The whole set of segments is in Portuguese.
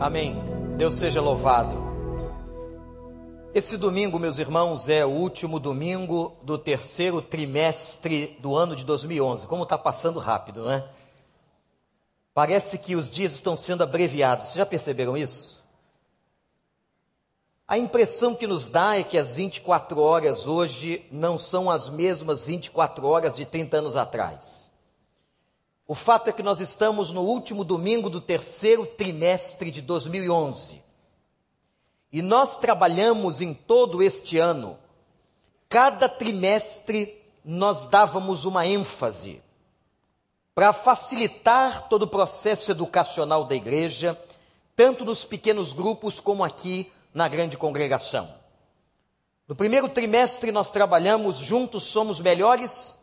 Amém. Deus seja louvado. Esse domingo, meus irmãos, é o último domingo do terceiro trimestre do ano de 2011. Como está passando rápido, não é? Parece que os dias estão sendo abreviados. Vocês já perceberam isso? A impressão que nos dá é que as 24 horas hoje não são as mesmas 24 horas de 30 anos atrás. O fato é que nós estamos no último domingo do terceiro trimestre de 2011. E nós trabalhamos em todo este ano. Cada trimestre nós dávamos uma ênfase para facilitar todo o processo educacional da igreja, tanto nos pequenos grupos como aqui na grande congregação. No primeiro trimestre nós trabalhamos juntos somos melhores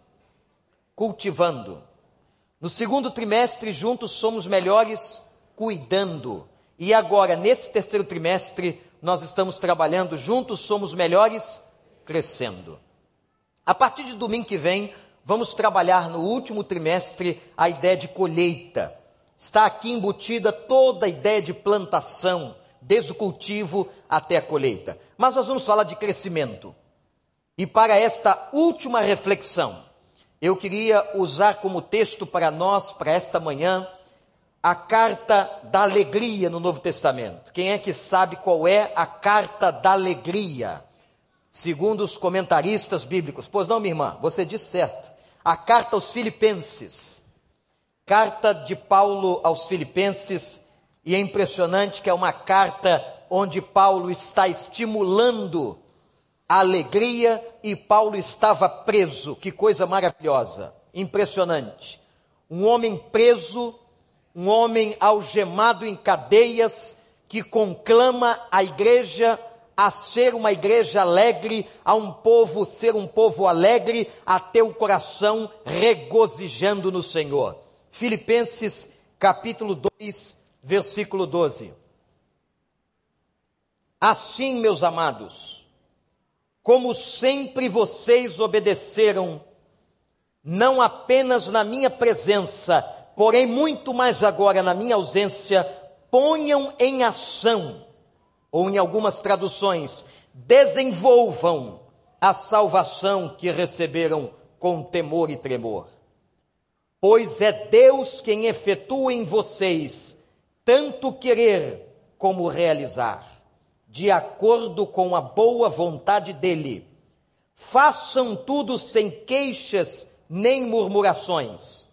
cultivando. No segundo trimestre, juntos somos melhores cuidando. E agora, nesse terceiro trimestre, nós estamos trabalhando juntos, somos melhores crescendo. A partir de domingo que vem, vamos trabalhar no último trimestre a ideia de colheita. Está aqui embutida toda a ideia de plantação, desde o cultivo até a colheita. Mas nós vamos falar de crescimento. E para esta última reflexão, eu queria usar como texto para nós, para esta manhã, a carta da alegria no Novo Testamento. Quem é que sabe qual é a carta da alegria? Segundo os comentaristas bíblicos. Pois não, minha irmã, você disse certo. A carta aos Filipenses. Carta de Paulo aos Filipenses. E é impressionante que é uma carta onde Paulo está estimulando alegria e Paulo estava preso. Que coisa maravilhosa, impressionante. Um homem preso, um homem algemado em cadeias, que conclama a igreja a ser uma igreja alegre, a um povo ser um povo alegre, a ter o coração regozijando no Senhor. Filipenses capítulo 2, versículo 12. Assim, meus amados, como sempre vocês obedeceram, não apenas na minha presença, porém muito mais agora na minha ausência, ponham em ação, ou em algumas traduções, desenvolvam a salvação que receberam com temor e tremor. Pois é Deus quem efetua em vocês tanto querer como realizar de acordo com a boa vontade dele. Façam tudo sem queixas nem murmurações,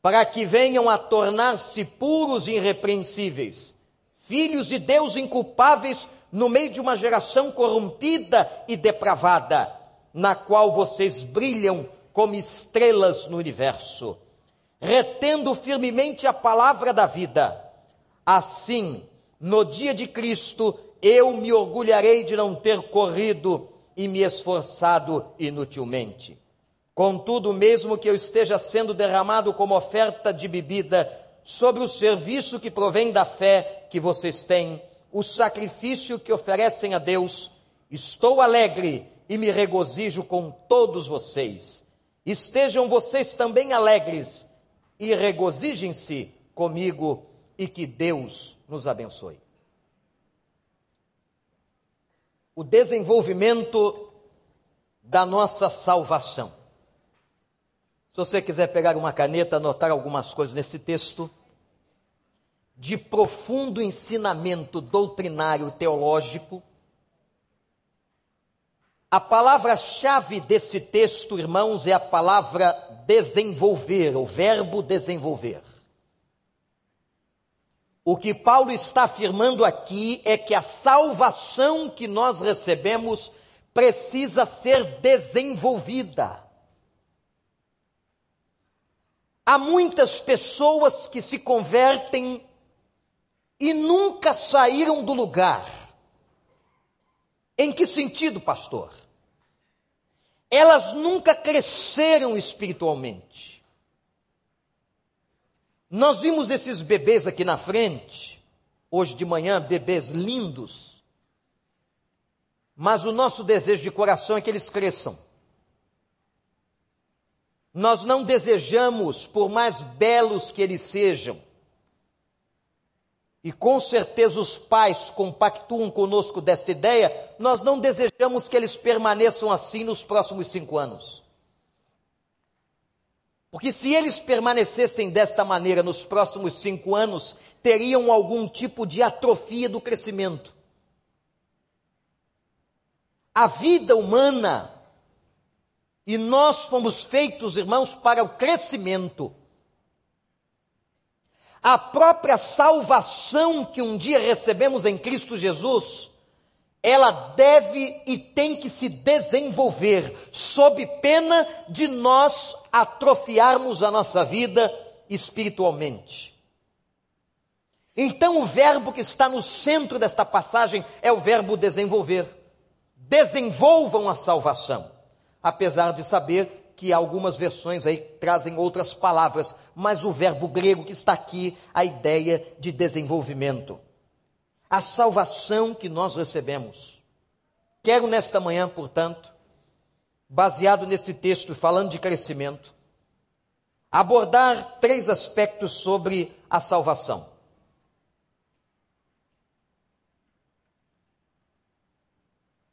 para que venham a tornar-se puros e irrepreensíveis, filhos de Deus inculpáveis no meio de uma geração corrompida e depravada, na qual vocês brilham como estrelas no universo, retendo firmemente a palavra da vida. Assim, no dia de Cristo, eu me orgulharei de não ter corrido e me esforçado inutilmente. Contudo, mesmo que eu esteja sendo derramado como oferta de bebida sobre o serviço que provém da fé que vocês têm, o sacrifício que oferecem a Deus, estou alegre e me regozijo com todos vocês. Estejam vocês também alegres e regozijem-se comigo e que Deus nos abençoe. O desenvolvimento da nossa salvação. Se você quiser pegar uma caneta, anotar algumas coisas nesse texto, de profundo ensinamento doutrinário teológico, a palavra-chave desse texto, irmãos, é a palavra desenvolver, o verbo desenvolver. O que Paulo está afirmando aqui é que a salvação que nós recebemos precisa ser desenvolvida. Há muitas pessoas que se convertem e nunca saíram do lugar. Em que sentido, pastor? Elas nunca cresceram espiritualmente. Nós vimos esses bebês aqui na frente, hoje de manhã, bebês lindos. Mas o nosso desejo de coração é que eles cresçam. Nós não desejamos, por mais belos que eles sejam, e com certeza os pais compactuam conosco desta ideia, nós não desejamos que eles permaneçam assim nos próximos cinco anos. Porque se eles permanecessem desta maneira nos próximos cinco anos, teriam algum tipo de atrofia do crescimento. A vida humana, e nós fomos feitos, irmãos, para o crescimento. A própria salvação que um dia recebemos em Cristo Jesus, ela deve e tem que se desenvolver, sob pena de nós atrofiarmos a nossa vida espiritualmente. Então, o verbo que está no centro desta passagem é o verbo desenvolver. Desenvolvam a salvação, apesar de saber que algumas versões aí trazem outras palavras, mas o verbo grego que está aqui, a ideia de desenvolvimento. A salvação que nós recebemos. Quero nesta manhã, portanto, baseado nesse texto falando de crescimento, abordar três aspectos sobre a salvação.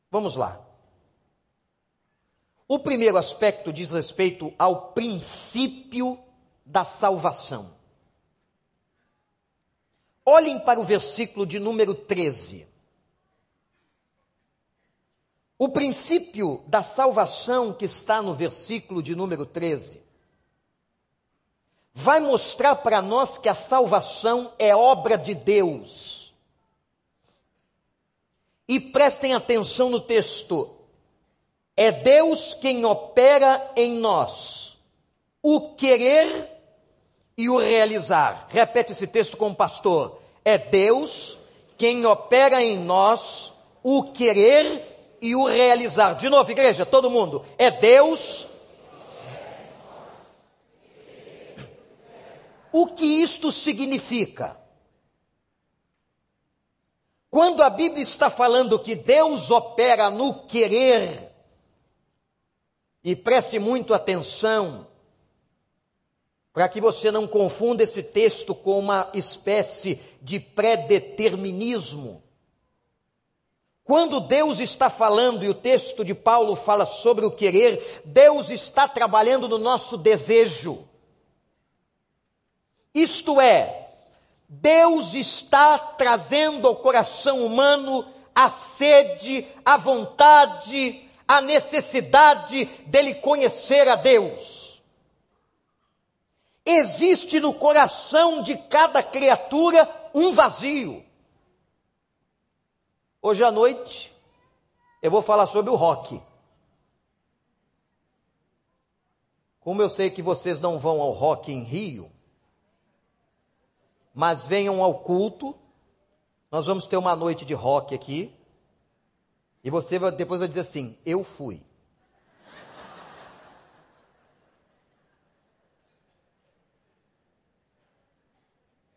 Vamos lá. O primeiro aspecto diz respeito ao princípio da salvação. Olhem para o versículo de número 13. O princípio da salvação que está no versículo de número 13 vai mostrar para nós que a salvação é obra de Deus. E prestem atenção no texto. É Deus quem opera em nós o querer e o realizar. Repete esse texto com o pastor. É Deus quem opera em nós o querer e o realizar. De novo, igreja, todo mundo. É Deus. O que isto significa? Quando a Bíblia está falando que Deus opera no querer e preste muito atenção, para que você não confunda esse texto com uma espécie de predeterminismo. Quando Deus está falando, e o texto de Paulo fala sobre o querer, Deus está trabalhando no nosso desejo. Isto é, Deus está trazendo ao coração humano a sede, a vontade, a necessidade dele conhecer a Deus. Existe no coração de cada criatura um vazio. Hoje à noite eu vou falar sobre o rock. Como eu sei que vocês não vão ao rock em Rio, mas venham ao culto, nós vamos ter uma noite de rock aqui. E você depois vai dizer assim: Eu fui.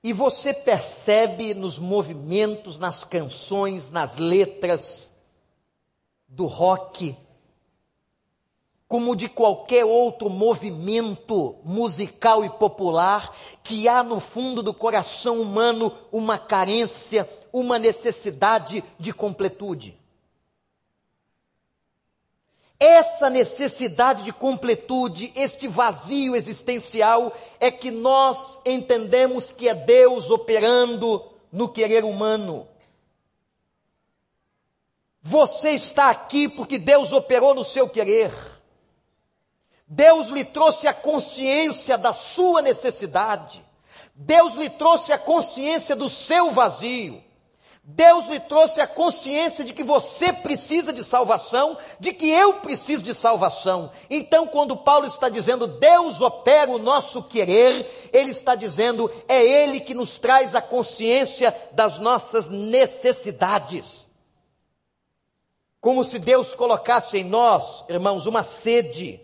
E você percebe nos movimentos, nas canções, nas letras do rock, como de qualquer outro movimento musical e popular, que há no fundo do coração humano uma carência, uma necessidade de completude. Essa necessidade de completude, este vazio existencial, é que nós entendemos que é Deus operando no querer humano. Você está aqui porque Deus operou no seu querer. Deus lhe trouxe a consciência da sua necessidade. Deus lhe trouxe a consciência do seu vazio. Deus lhe trouxe a consciência de que você precisa de salvação, de que eu preciso de salvação. Então, quando Paulo está dizendo Deus opera o nosso querer, ele está dizendo é Ele que nos traz a consciência das nossas necessidades. Como se Deus colocasse em nós, irmãos, uma sede.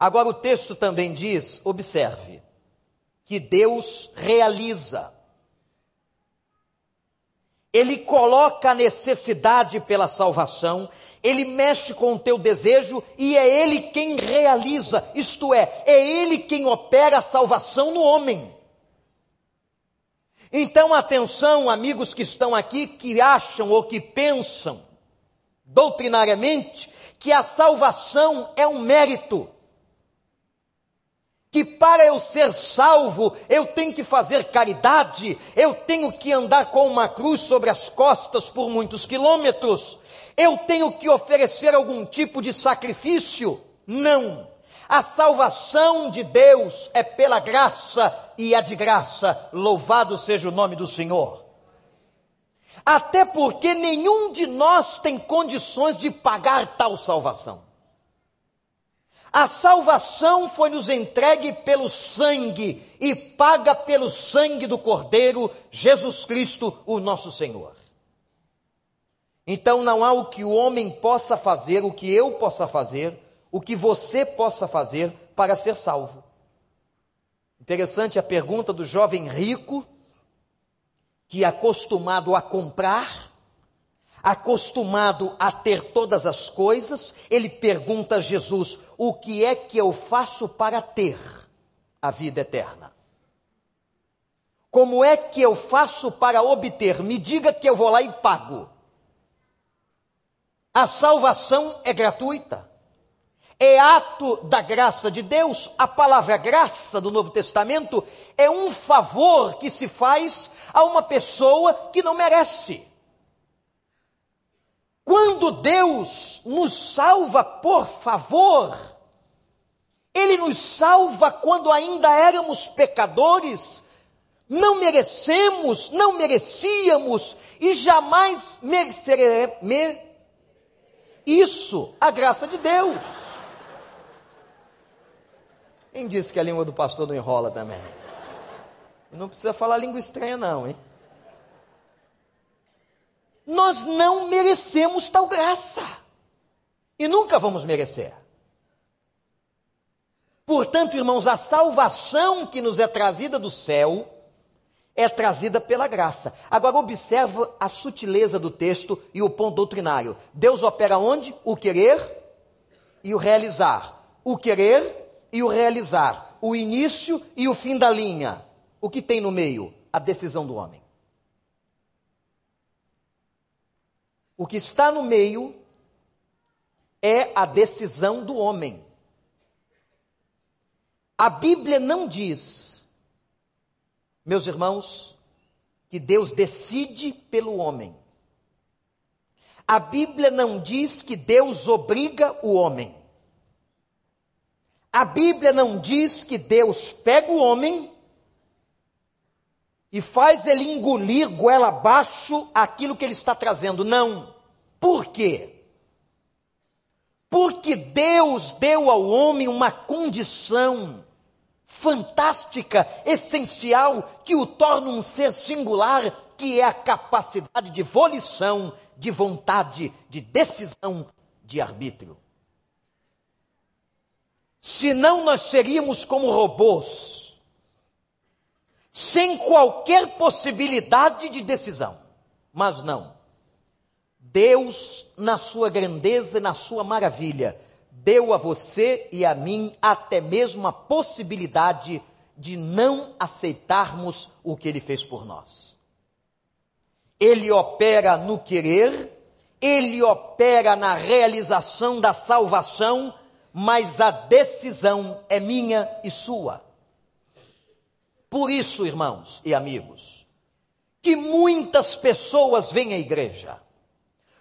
Agora, o texto também diz: observe, que Deus realiza ele coloca a necessidade pela salvação, ele mexe com o teu desejo e é ele quem realiza, isto é, é ele quem opera a salvação no homem. Então, atenção, amigos que estão aqui, que acham ou que pensam doutrinariamente que a salvação é um mérito. Que para eu ser salvo, eu tenho que fazer caridade, eu tenho que andar com uma cruz sobre as costas por muitos quilômetros, eu tenho que oferecer algum tipo de sacrifício. Não. A salvação de Deus é pela graça e é de graça. Louvado seja o nome do Senhor. Até porque nenhum de nós tem condições de pagar tal salvação. A salvação foi nos entregue pelo sangue e paga pelo sangue do Cordeiro, Jesus Cristo, o nosso Senhor. Então não há o que o homem possa fazer, o que eu possa fazer, o que você possa fazer para ser salvo. Interessante a pergunta do jovem rico, que é acostumado a comprar, acostumado a ter todas as coisas, ele pergunta a Jesus: O que é que eu faço para ter a vida eterna? Como é que eu faço para obter? Me diga que eu vou lá e pago. A salvação é gratuita é ato da graça de Deus. A palavra graça do Novo Testamento é um favor que se faz a uma pessoa que não merece. Quando Deus nos salva por favor, Ele nos salva quando ainda éramos pecadores, não merecemos, não merecíamos e jamais mereceremos isso, a graça de Deus. Quem disse que a língua do pastor não enrola também? Não precisa falar língua estranha, não, hein? Nós não merecemos tal graça. E nunca vamos merecer. Portanto, irmãos, a salvação que nos é trazida do céu é trazida pela graça. Agora observa a sutileza do texto e o ponto doutrinário. Deus opera onde? O querer e o realizar. O querer e o realizar, o início e o fim da linha. O que tem no meio? A decisão do homem. O que está no meio é a decisão do homem. A Bíblia não diz, meus irmãos, que Deus decide pelo homem. A Bíblia não diz que Deus obriga o homem. A Bíblia não diz que Deus pega o homem e faz ele engolir goela abaixo aquilo que ele está trazendo. Não. Por quê? Porque Deus deu ao homem uma condição fantástica, essencial, que o torna um ser singular, que é a capacidade de volição, de vontade, de decisão, de arbítrio. Senão nós seríamos como robôs, sem qualquer possibilidade de decisão. Mas não. Deus, na sua grandeza e na sua maravilha, deu a você e a mim até mesmo a possibilidade de não aceitarmos o que ele fez por nós. Ele opera no querer, ele opera na realização da salvação mas a decisão é minha e sua. Por isso, irmãos e amigos, que muitas pessoas vêm à igreja,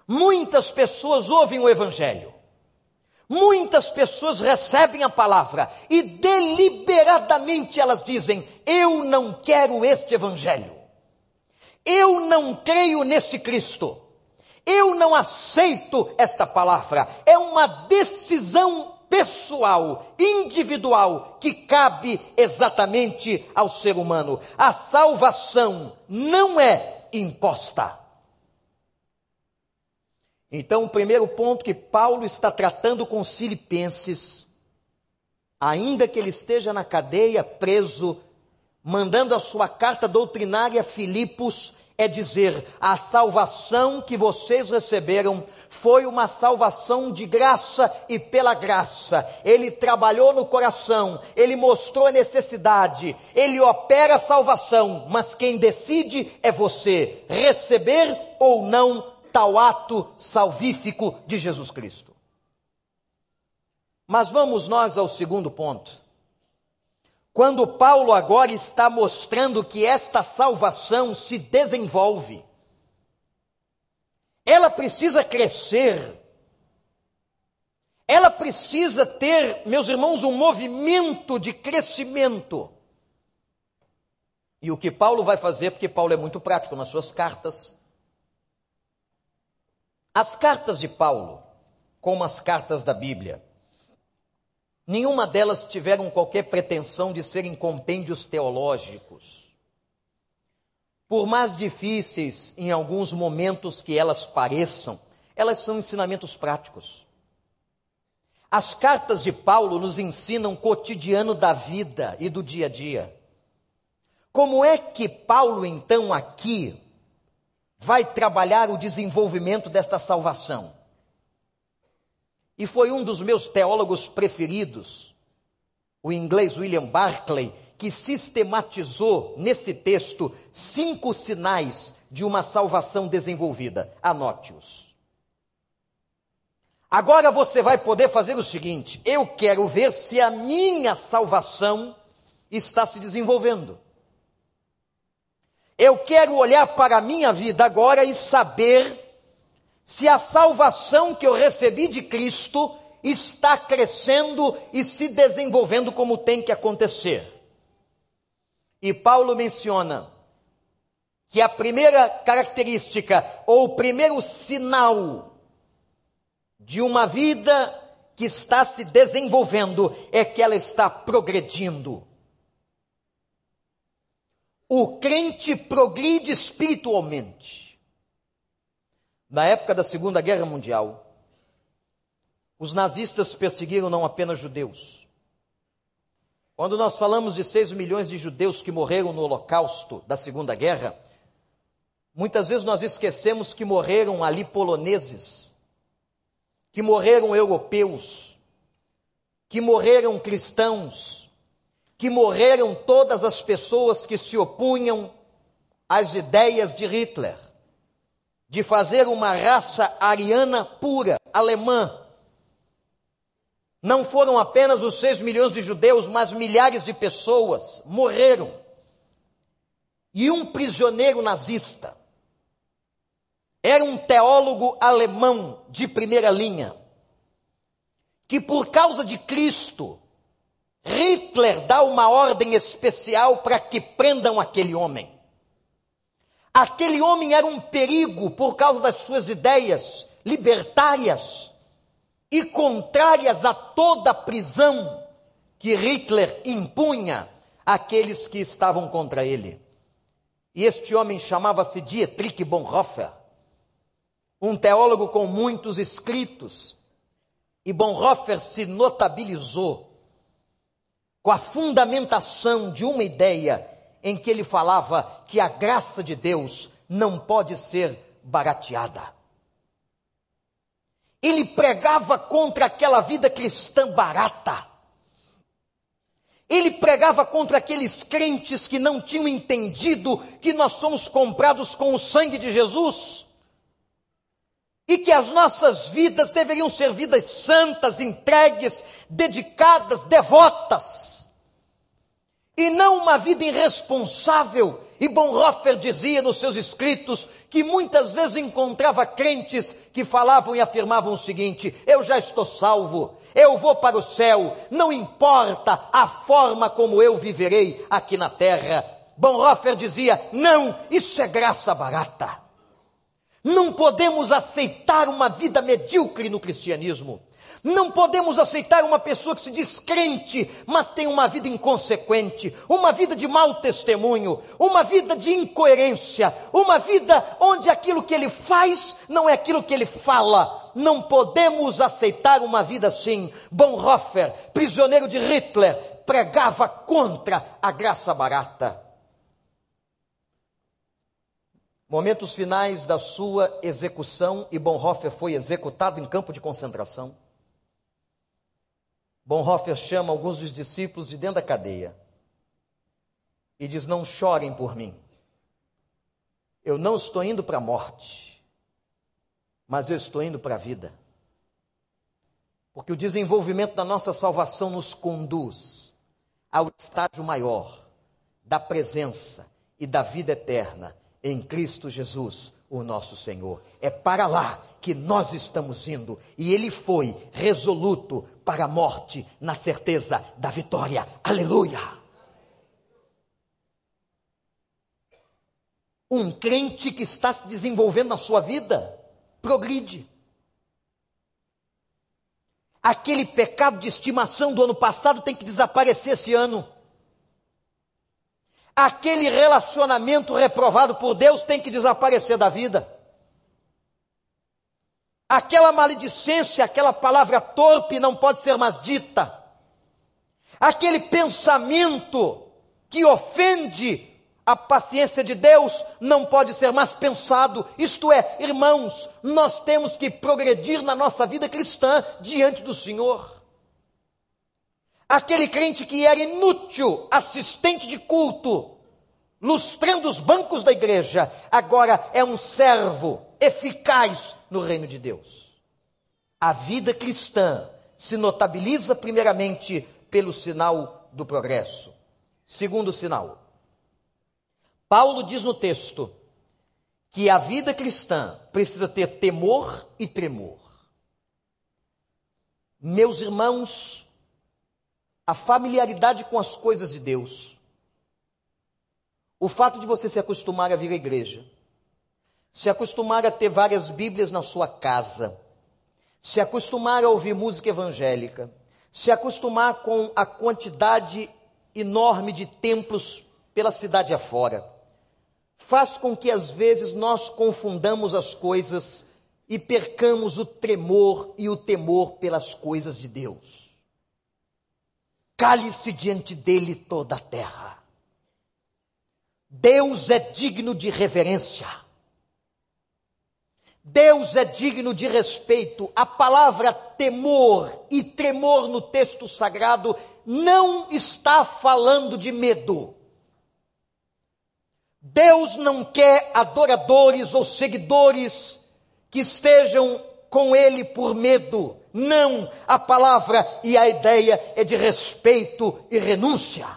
muitas pessoas ouvem o Evangelho, muitas pessoas recebem a palavra e deliberadamente elas dizem: Eu não quero este Evangelho, eu não creio nesse Cristo. Eu não aceito esta palavra. É uma decisão pessoal, individual, que cabe exatamente ao ser humano. A salvação não é imposta. Então, o primeiro ponto que Paulo está tratando com os filipenses, ainda que ele esteja na cadeia, preso, mandando a sua carta doutrinária a Filipos, é dizer: a salvação que vocês receberam foi uma salvação de graça e pela graça. Ele trabalhou no coração, ele mostrou a necessidade, ele opera a salvação, mas quem decide é você receber ou não tal ato salvífico de Jesus Cristo. Mas vamos nós ao segundo ponto. Quando Paulo agora está mostrando que esta salvação se desenvolve, ela precisa crescer, ela precisa ter, meus irmãos, um movimento de crescimento. E o que Paulo vai fazer, porque Paulo é muito prático nas suas cartas. As cartas de Paulo, como as cartas da Bíblia, Nenhuma delas tiveram qualquer pretensão de serem compêndios teológicos. Por mais difíceis em alguns momentos que elas pareçam, elas são ensinamentos práticos. As cartas de Paulo nos ensinam o cotidiano da vida e do dia a dia. Como é que Paulo, então, aqui, vai trabalhar o desenvolvimento desta salvação? E foi um dos meus teólogos preferidos, o inglês William Barclay, que sistematizou nesse texto cinco sinais de uma salvação desenvolvida. Anote-os. Agora você vai poder fazer o seguinte: eu quero ver se a minha salvação está se desenvolvendo. Eu quero olhar para a minha vida agora e saber se a salvação que eu recebi de Cristo está crescendo e se desenvolvendo como tem que acontecer. E Paulo menciona que a primeira característica, ou o primeiro sinal de uma vida que está se desenvolvendo, é que ela está progredindo. O crente progride espiritualmente na época da Segunda Guerra Mundial, os nazistas perseguiram não apenas judeus. Quando nós falamos de 6 milhões de judeus que morreram no Holocausto da Segunda Guerra, muitas vezes nós esquecemos que morreram ali poloneses, que morreram europeus, que morreram cristãos, que morreram todas as pessoas que se opunham às ideias de Hitler de fazer uma raça ariana pura, alemã. Não foram apenas os seis milhões de judeus, mas milhares de pessoas morreram. E um prisioneiro nazista era um teólogo alemão de primeira linha, que por causa de Cristo, Hitler dá uma ordem especial para que prendam aquele homem. Aquele homem era um perigo por causa das suas ideias libertárias e contrárias a toda a prisão que Hitler impunha àqueles que estavam contra ele. E este homem chamava-se Dietrich Bonhoeffer, um teólogo com muitos escritos. E Bonhoeffer se notabilizou com a fundamentação de uma ideia em que ele falava que a graça de Deus não pode ser barateada. Ele pregava contra aquela vida cristã barata. Ele pregava contra aqueles crentes que não tinham entendido que nós somos comprados com o sangue de Jesus e que as nossas vidas deveriam ser vidas santas, entregues, dedicadas, devotas e não uma vida irresponsável. E Bonhoeffer dizia nos seus escritos que muitas vezes encontrava crentes que falavam e afirmavam o seguinte: Eu já estou salvo, eu vou para o céu, não importa a forma como eu viverei aqui na terra. Bonhoeffer dizia: Não, isso é graça barata. Não podemos aceitar uma vida medíocre no cristianismo. Não podemos aceitar uma pessoa que se diz crente, mas tem uma vida inconsequente, uma vida de mau testemunho, uma vida de incoerência, uma vida onde aquilo que ele faz não é aquilo que ele fala. Não podemos aceitar uma vida assim. Bonhoeffer, prisioneiro de Hitler, pregava contra a graça barata. momentos finais da sua execução, e Bonhoeffer foi executado em campo de concentração. Bonhoeffer chama alguns dos discípulos de dentro da cadeia e diz: Não chorem por mim. Eu não estou indo para a morte, mas eu estou indo para a vida. Porque o desenvolvimento da nossa salvação nos conduz ao estágio maior da presença e da vida eterna em Cristo Jesus, o nosso Senhor. É para lá que nós estamos indo. E ele foi resoluto para a morte, na certeza da vitória. Aleluia! Um crente que está se desenvolvendo na sua vida, progride. Aquele pecado de estimação do ano passado tem que desaparecer esse ano. Aquele relacionamento reprovado por Deus tem que desaparecer da vida. Aquela maledicência, aquela palavra torpe não pode ser mais dita. Aquele pensamento que ofende a paciência de Deus não pode ser mais pensado. Isto é, irmãos, nós temos que progredir na nossa vida cristã diante do Senhor. Aquele crente que era inútil, assistente de culto, lustrando os bancos da igreja, agora é um servo eficaz no reino de Deus. A vida cristã se notabiliza primeiramente pelo sinal do progresso. Segundo sinal, Paulo diz no texto que a vida cristã precisa ter temor e tremor. Meus irmãos, a familiaridade com as coisas de Deus, o fato de você se acostumar a vir à igreja, se acostumar a ter várias Bíblias na sua casa, se acostumar a ouvir música evangélica, se acostumar com a quantidade enorme de templos pela cidade afora, faz com que às vezes nós confundamos as coisas e percamos o tremor e o temor pelas coisas de Deus. Cale-se diante dele toda a terra. Deus é digno de reverência. Deus é digno de respeito. A palavra temor e tremor no texto sagrado não está falando de medo. Deus não quer adoradores ou seguidores que estejam com Ele por medo. Não, a palavra e a ideia é de respeito e renúncia.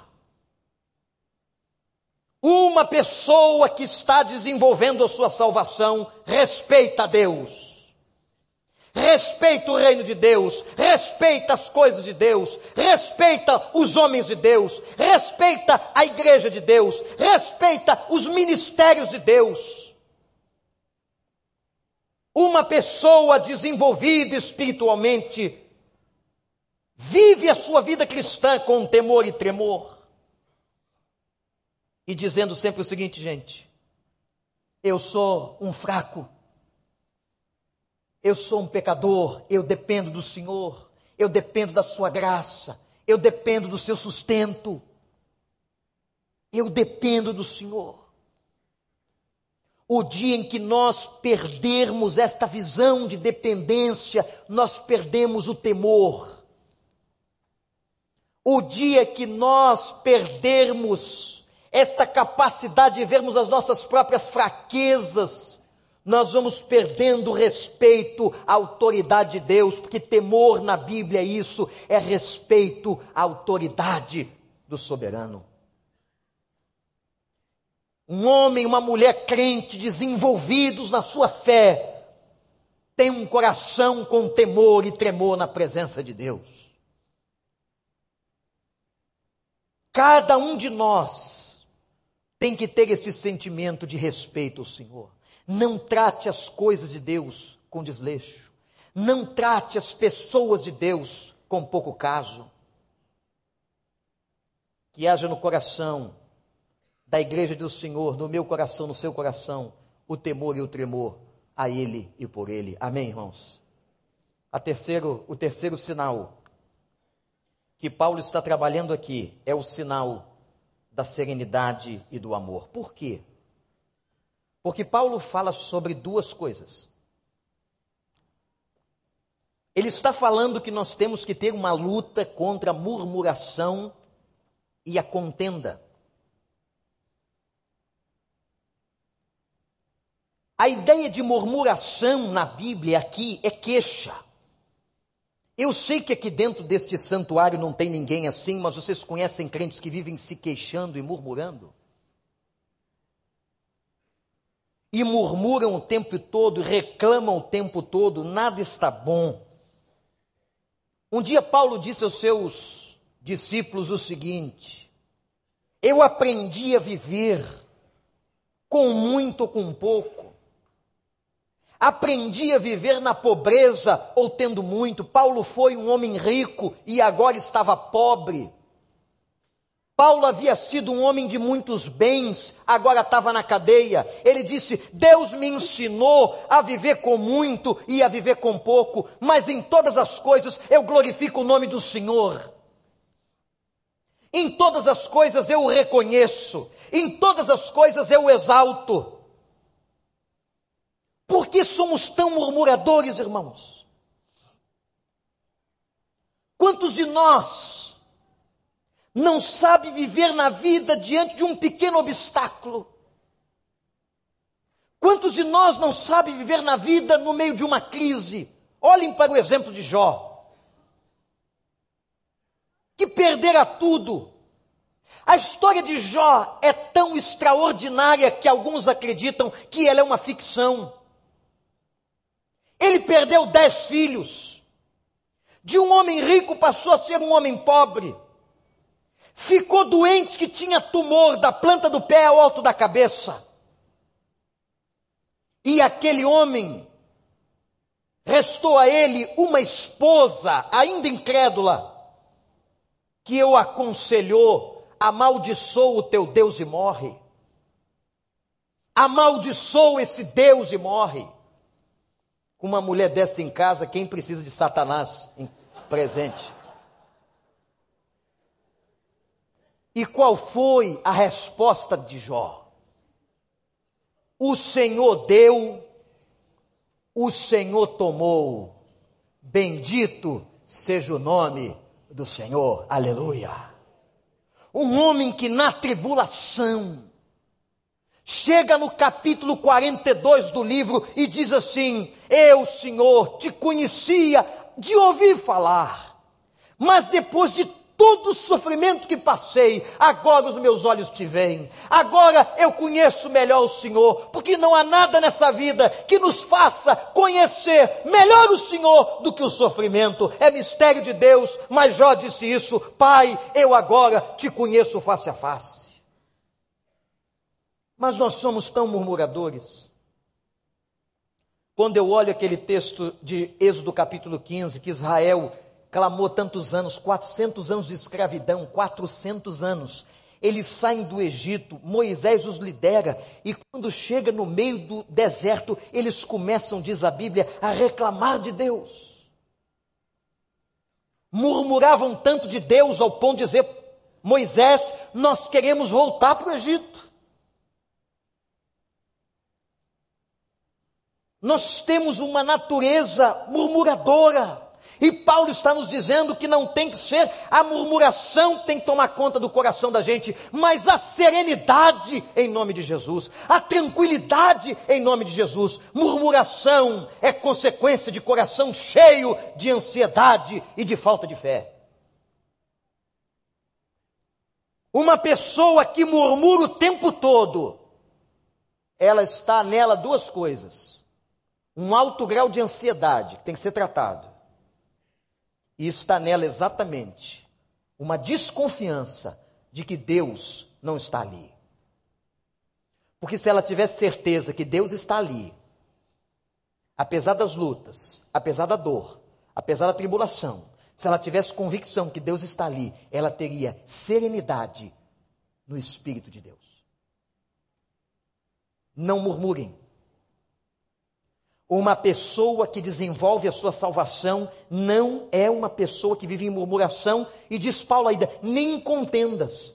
Uma pessoa que está desenvolvendo a sua salvação respeita a Deus respeita o reino de Deus, respeita as coisas de Deus, respeita os homens de Deus, respeita a igreja de Deus, respeita os ministérios de Deus. Uma pessoa desenvolvida espiritualmente vive a sua vida cristã com temor e tremor. E dizendo sempre o seguinte, gente: eu sou um fraco eu sou um pecador, eu dependo do Senhor, eu dependo da Sua graça, eu dependo do seu sustento. Eu dependo do Senhor. O dia em que nós perdermos esta visão de dependência, nós perdemos o temor. O dia que nós perdermos esta capacidade de vermos as nossas próprias fraquezas, nós vamos perdendo respeito à autoridade de Deus, porque temor na Bíblia é isso, é respeito à autoridade do soberano. Um homem, uma mulher crente, desenvolvidos na sua fé, tem um coração com temor e tremor na presença de Deus. Cada um de nós tem que ter este sentimento de respeito ao Senhor. Não trate as coisas de Deus com desleixo. Não trate as pessoas de Deus com pouco caso. Que haja no coração da igreja do Senhor, no meu coração, no seu coração, o temor e o tremor a Ele e por Ele. Amém, irmãos? A terceiro, o terceiro sinal que Paulo está trabalhando aqui é o sinal da serenidade e do amor. Por quê? Porque Paulo fala sobre duas coisas. Ele está falando que nós temos que ter uma luta contra a murmuração e a contenda. A ideia de murmuração na Bíblia aqui é queixa. Eu sei que aqui dentro deste santuário não tem ninguém assim, mas vocês conhecem crentes que vivem se queixando e murmurando? E murmuram o tempo todo, reclamam o tempo todo, nada está bom. Um dia Paulo disse aos seus discípulos o seguinte: Eu aprendi a viver com muito ou com pouco. Aprendi a viver na pobreza ou tendo muito. Paulo foi um homem rico e agora estava pobre. Paulo havia sido um homem de muitos bens, agora estava na cadeia. Ele disse: Deus me ensinou a viver com muito e a viver com pouco, mas em todas as coisas eu glorifico o nome do Senhor. Em todas as coisas eu o reconheço, em todas as coisas eu o exalto. Por que somos tão murmuradores, irmãos? Quantos de nós não sabe viver na vida diante de um pequeno obstáculo? Quantos de nós não sabe viver na vida no meio de uma crise? Olhem para o exemplo de Jó, que perdera tudo. A história de Jó é tão extraordinária que alguns acreditam que ela é uma ficção. Ele perdeu dez filhos. De um homem rico passou a ser um homem pobre. Ficou doente que tinha tumor da planta do pé ao alto da cabeça. E aquele homem restou a ele uma esposa ainda incrédula que o aconselhou: amaldiçoa o teu Deus e morre. Amaldiçoa esse Deus e morre. Com uma mulher dessa em casa, quem precisa de Satanás presente? E qual foi a resposta de Jó? O Senhor deu, o Senhor tomou. Bendito seja o nome do Senhor. Aleluia. Um homem que na tribulação chega no capítulo 42 do livro e diz assim: Eu, Senhor, te conhecia de ouvir falar, mas depois de todo o sofrimento que passei, agora os meus olhos te veem, agora eu conheço melhor o Senhor, porque não há nada nessa vida que nos faça conhecer melhor o Senhor do que o sofrimento, é mistério de Deus, mas Jó disse isso, Pai, eu agora te conheço face a face. Mas nós somos tão murmuradores. Quando eu olho aquele texto de Êxodo capítulo 15, que Israel clamou tantos anos, 400 anos de escravidão, 400 anos. Eles saem do Egito, Moisés os lidera, e quando chega no meio do deserto, eles começam, diz a Bíblia, a reclamar de Deus. Murmuravam tanto de Deus ao ponto de dizer: Moisés, nós queremos voltar para o Egito. Nós temos uma natureza murmuradora. E Paulo está nos dizendo que não tem que ser a murmuração que tem que tomar conta do coração da gente, mas a serenidade em nome de Jesus, a tranquilidade em nome de Jesus. Murmuração é consequência de coração cheio de ansiedade e de falta de fé. Uma pessoa que murmura o tempo todo, ela está nela duas coisas um alto grau de ansiedade que tem que ser tratado. E está nela exatamente uma desconfiança de que Deus não está ali. Porque se ela tivesse certeza que Deus está ali, apesar das lutas, apesar da dor, apesar da tribulação, se ela tivesse convicção que Deus está ali, ela teria serenidade no Espírito de Deus. Não murmurem. Uma pessoa que desenvolve a sua salvação não é uma pessoa que vive em murmuração e diz Paulo ainda, nem em contendas.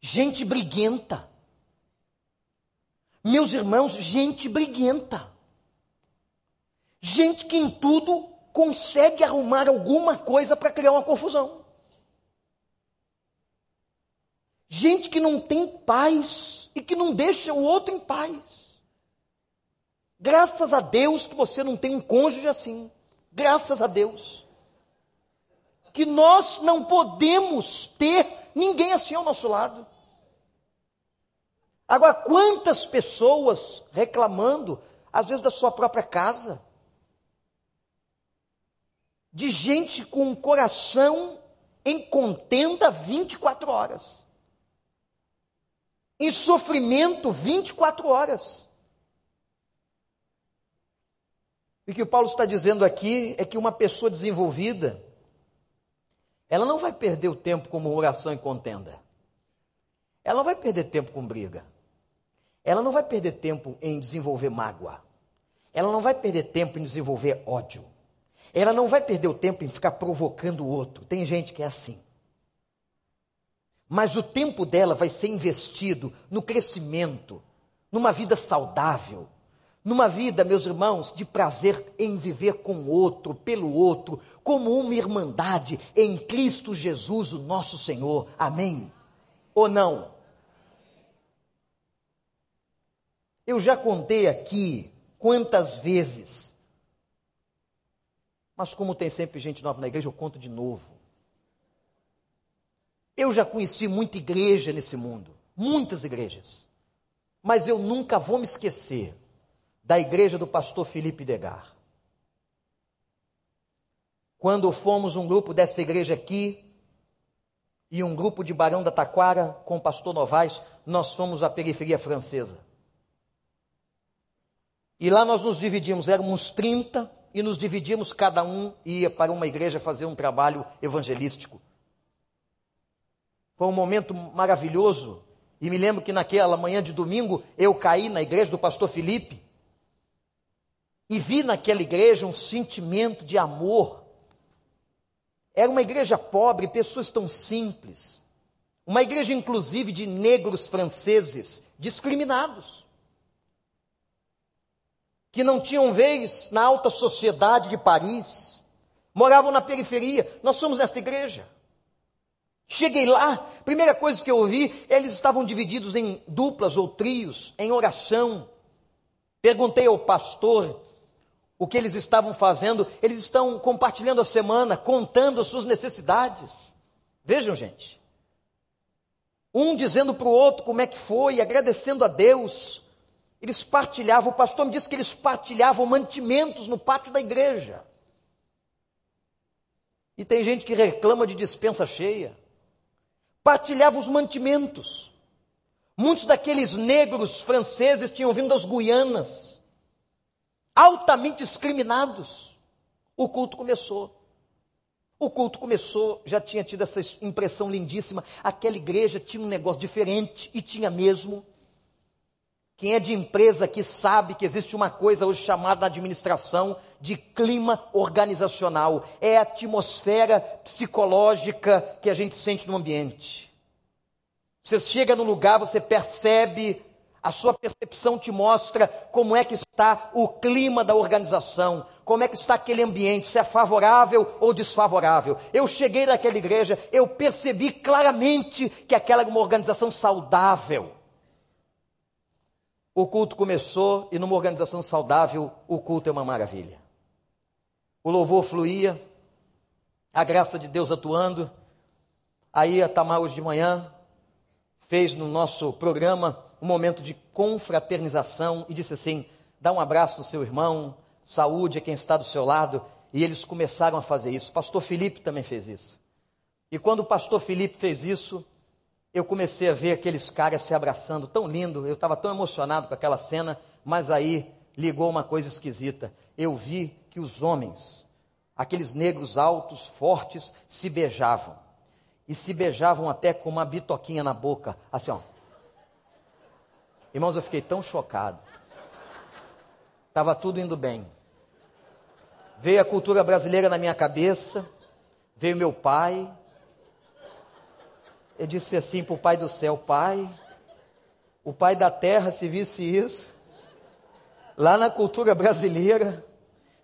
Gente briguenta, Meus irmãos, gente briguenta. Gente que em tudo consegue arrumar alguma coisa para criar uma confusão. Gente que não tem paz e que não deixa o outro em paz. Graças a Deus que você não tem um cônjuge assim. Graças a Deus. Que nós não podemos ter ninguém assim ao nosso lado. Agora, quantas pessoas reclamando, às vezes, da sua própria casa, de gente com o coração em contenda 24 horas, em sofrimento 24 horas. E o que o Paulo está dizendo aqui é que uma pessoa desenvolvida, ela não vai perder o tempo com oração e contenda. Ela não vai perder tempo com briga. Ela não vai perder tempo em desenvolver mágoa. Ela não vai perder tempo em desenvolver ódio. Ela não vai perder o tempo em ficar provocando o outro. Tem gente que é assim. Mas o tempo dela vai ser investido no crescimento, numa vida saudável, numa vida, meus irmãos, de prazer em viver com o outro, pelo outro, como uma irmandade em Cristo Jesus, o nosso Senhor. Amém? Ou não? Eu já contei aqui quantas vezes, mas como tem sempre gente nova na igreja, eu conto de novo. Eu já conheci muita igreja nesse mundo, muitas igrejas, mas eu nunca vou me esquecer da igreja do pastor Felipe Degar. Quando fomos um grupo desta igreja aqui e um grupo de Barão da Taquara com o pastor Novaes, nós fomos à periferia francesa. E lá nós nos dividimos, éramos 30 e nos dividimos, cada um ia para uma igreja fazer um trabalho evangelístico. Foi um momento maravilhoso. E me lembro que naquela manhã de domingo eu caí na igreja do pastor Felipe e vi naquela igreja um sentimento de amor. Era uma igreja pobre, pessoas tão simples. Uma igreja, inclusive, de negros franceses discriminados. Que não tinham vez na alta sociedade de Paris. Moravam na periferia. Nós somos nesta igreja. Cheguei lá, primeira coisa que eu ouvi, eles estavam divididos em duplas ou trios, em oração. Perguntei ao pastor o que eles estavam fazendo, eles estão compartilhando a semana, contando as suas necessidades. Vejam, gente. Um dizendo para o outro como é que foi, agradecendo a Deus. Eles partilhavam, o pastor me disse que eles partilhavam mantimentos no pátio da igreja. E tem gente que reclama de dispensa cheia. Partilhava os mantimentos. Muitos daqueles negros franceses tinham vindo das Guianas altamente discriminados. O culto começou. O culto começou, já tinha tido essa impressão lindíssima. Aquela igreja tinha um negócio diferente, e tinha mesmo. Quem é de empresa aqui sabe que existe uma coisa hoje chamada na administração de clima organizacional. É a atmosfera psicológica que a gente sente no ambiente. Você chega no lugar, você percebe a sua percepção te mostra como é que está o clima da organização, como é que está aquele ambiente, se é favorável ou desfavorável. Eu cheguei naquela igreja, eu percebi claramente que aquela era uma organização saudável. O culto começou e numa organização saudável, o culto é uma maravilha. O louvor fluía, a graça de Deus atuando. Aí a Tamar hoje de manhã fez no nosso programa um momento de confraternização e disse assim: dá um abraço no seu irmão, saúde a quem está do seu lado. E eles começaram a fazer isso. Pastor Felipe também fez isso. E quando o pastor Felipe fez isso, eu comecei a ver aqueles caras se abraçando, tão lindo, eu estava tão emocionado com aquela cena, mas aí ligou uma coisa esquisita. Eu vi que os homens, aqueles negros altos, fortes, se beijavam. E se beijavam até com uma bitoquinha na boca, assim, ó. Irmãos, eu fiquei tão chocado. Estava tudo indo bem. Veio a cultura brasileira na minha cabeça, veio meu pai. Eu disse assim para o pai do céu: Pai, O pai da terra, se visse isso, lá na cultura brasileira,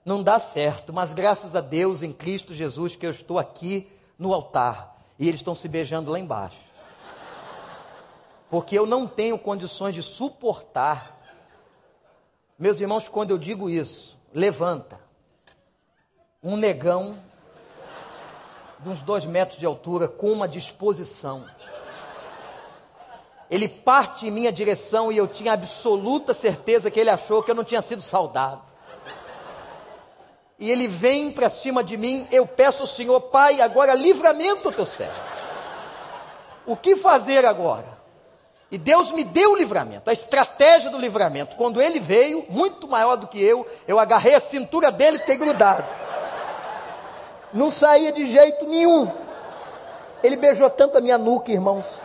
não dá certo, mas graças a Deus em Cristo Jesus que eu estou aqui no altar e eles estão se beijando lá embaixo. Porque eu não tenho condições de suportar. Meus irmãos, quando eu digo isso, levanta um negão de uns dois metros de altura com uma disposição. Ele parte em minha direção e eu tinha absoluta certeza que ele achou que eu não tinha sido saudado e ele vem para cima de mim, eu peço ao Senhor, Pai, agora livramento teu servo. O que fazer agora? E Deus me deu o livramento, a estratégia do livramento. Quando ele veio, muito maior do que eu, eu agarrei a cintura dele e fiquei grudado. Não saía de jeito nenhum. Ele beijou tanto a minha nuca, irmãos.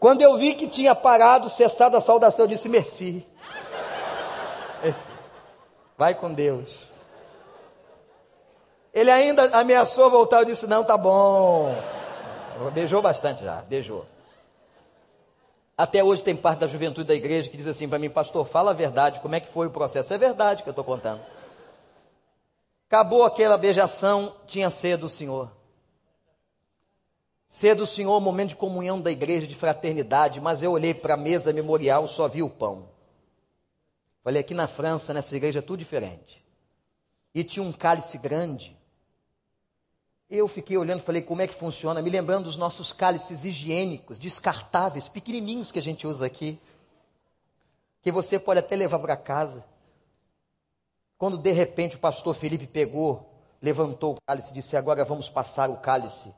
Quando eu vi que tinha parado, cessado a saudação, eu disse: Merci. Vai com Deus. Ele ainda ameaçou voltar. Eu disse: Não, tá bom. Beijou bastante já, beijou. Até hoje tem parte da juventude da igreja que diz assim para mim, pastor, fala a verdade, como é que foi o processo? É verdade que eu estou contando. Acabou aquela beijação, tinha cedo o Senhor. Cedo o Senhor, momento de comunhão da igreja, de fraternidade, mas eu olhei para a mesa memorial, só vi o pão. Falei, aqui na França, nessa igreja, é tudo diferente. E tinha um cálice grande. Eu fiquei olhando, falei, como é que funciona? Me lembrando dos nossos cálices higiênicos, descartáveis, pequenininhos que a gente usa aqui. Que você pode até levar para casa. Quando de repente o pastor Felipe pegou, levantou o cálice e disse: Agora vamos passar o cálice,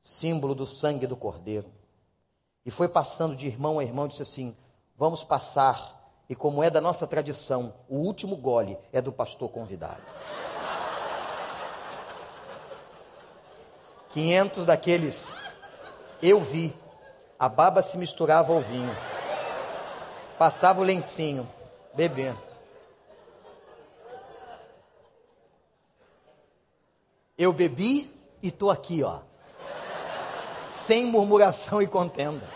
símbolo do sangue do cordeiro. E foi passando de irmão a irmão, disse assim: Vamos passar e como é da nossa tradição, o último gole é do pastor convidado. 500 daqueles eu vi. A baba se misturava ao vinho. Passava o lencinho, bebendo. Eu bebi e estou aqui, ó. Sem murmuração e contenda.